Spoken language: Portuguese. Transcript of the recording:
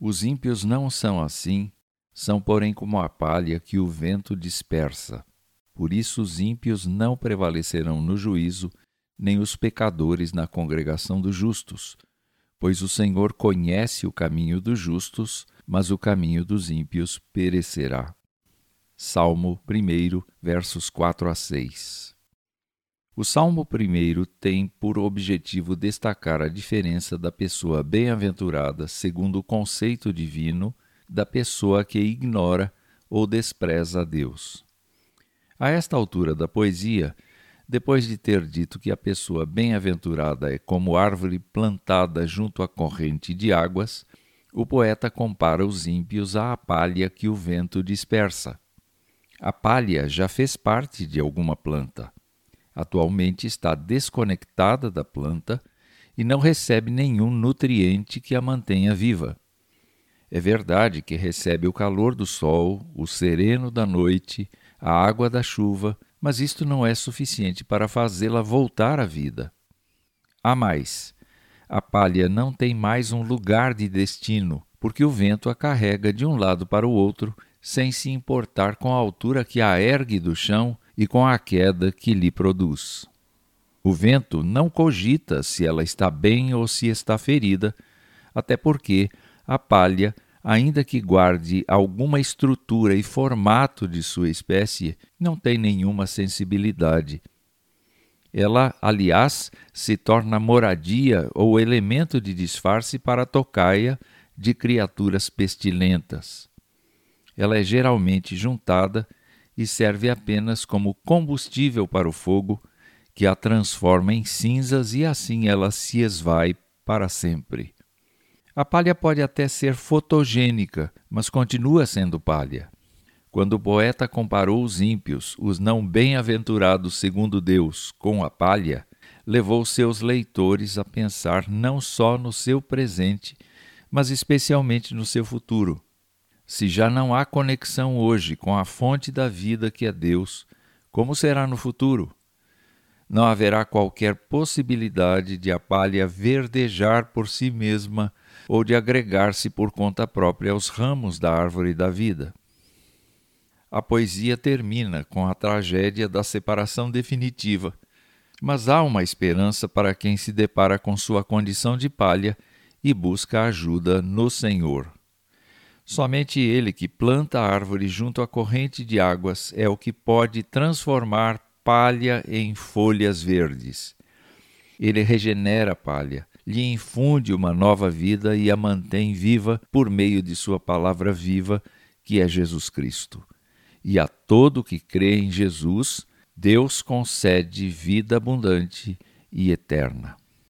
Os ímpios não são assim, são, porém, como a palha que o vento dispersa. Por isso, os ímpios não prevalecerão no juízo, nem os pecadores na congregação dos justos. Pois o Senhor conhece o caminho dos justos, mas o caminho dos ímpios perecerá. Salmo 1, versos 4 a 6. O Salmo 1 tem por objetivo destacar a diferença da pessoa bem-aventurada, segundo o conceito divino, da pessoa que ignora ou despreza a Deus. A esta altura da poesia, depois de ter dito que a pessoa bem-aventurada é como árvore plantada junto à corrente de águas, o poeta compara os ímpios à palha que o vento dispersa. A palha já fez parte de alguma planta. Atualmente está desconectada da planta e não recebe nenhum nutriente que a mantenha viva. É verdade que recebe o calor do sol, o sereno da noite, a água da chuva, mas isto não é suficiente para fazê-la voltar à vida. Há mais. A palha não tem mais um lugar de destino, porque o vento a carrega de um lado para o outro sem se importar com a altura que a ergue do chão e com a queda que lhe produz. O vento não cogita se ela está bem ou se está ferida, até porque a palha, ainda que guarde alguma estrutura e formato de sua espécie, não tem nenhuma sensibilidade. Ela, aliás, se torna moradia ou elemento de disfarce para a tocaia de criaturas pestilentas ela é geralmente juntada e serve apenas como combustível para o fogo, que a transforma em cinzas e assim ela se esvai para sempre. A palha pode até ser fotogênica, mas continua sendo palha. Quando o poeta comparou os ímpios, os não bem-aventurados segundo Deus, com a palha, levou seus leitores a pensar não só no seu presente, mas especialmente no seu futuro se já não há conexão hoje com a fonte da vida que é Deus, como será no futuro? Não haverá qualquer possibilidade de a palha verdejar por si mesma ou de agregar-se por conta própria aos ramos da árvore da vida. A poesia termina com a tragédia da separação definitiva, mas há uma esperança para quem se depara com sua condição de palha e busca ajuda no Senhor. Somente ele que planta a árvore junto à corrente de águas é o que pode transformar palha em folhas verdes. Ele regenera a palha, lhe infunde uma nova vida e a mantém viva por meio de sua palavra viva, que é Jesus Cristo. E a todo que crê em Jesus, Deus concede vida abundante e eterna.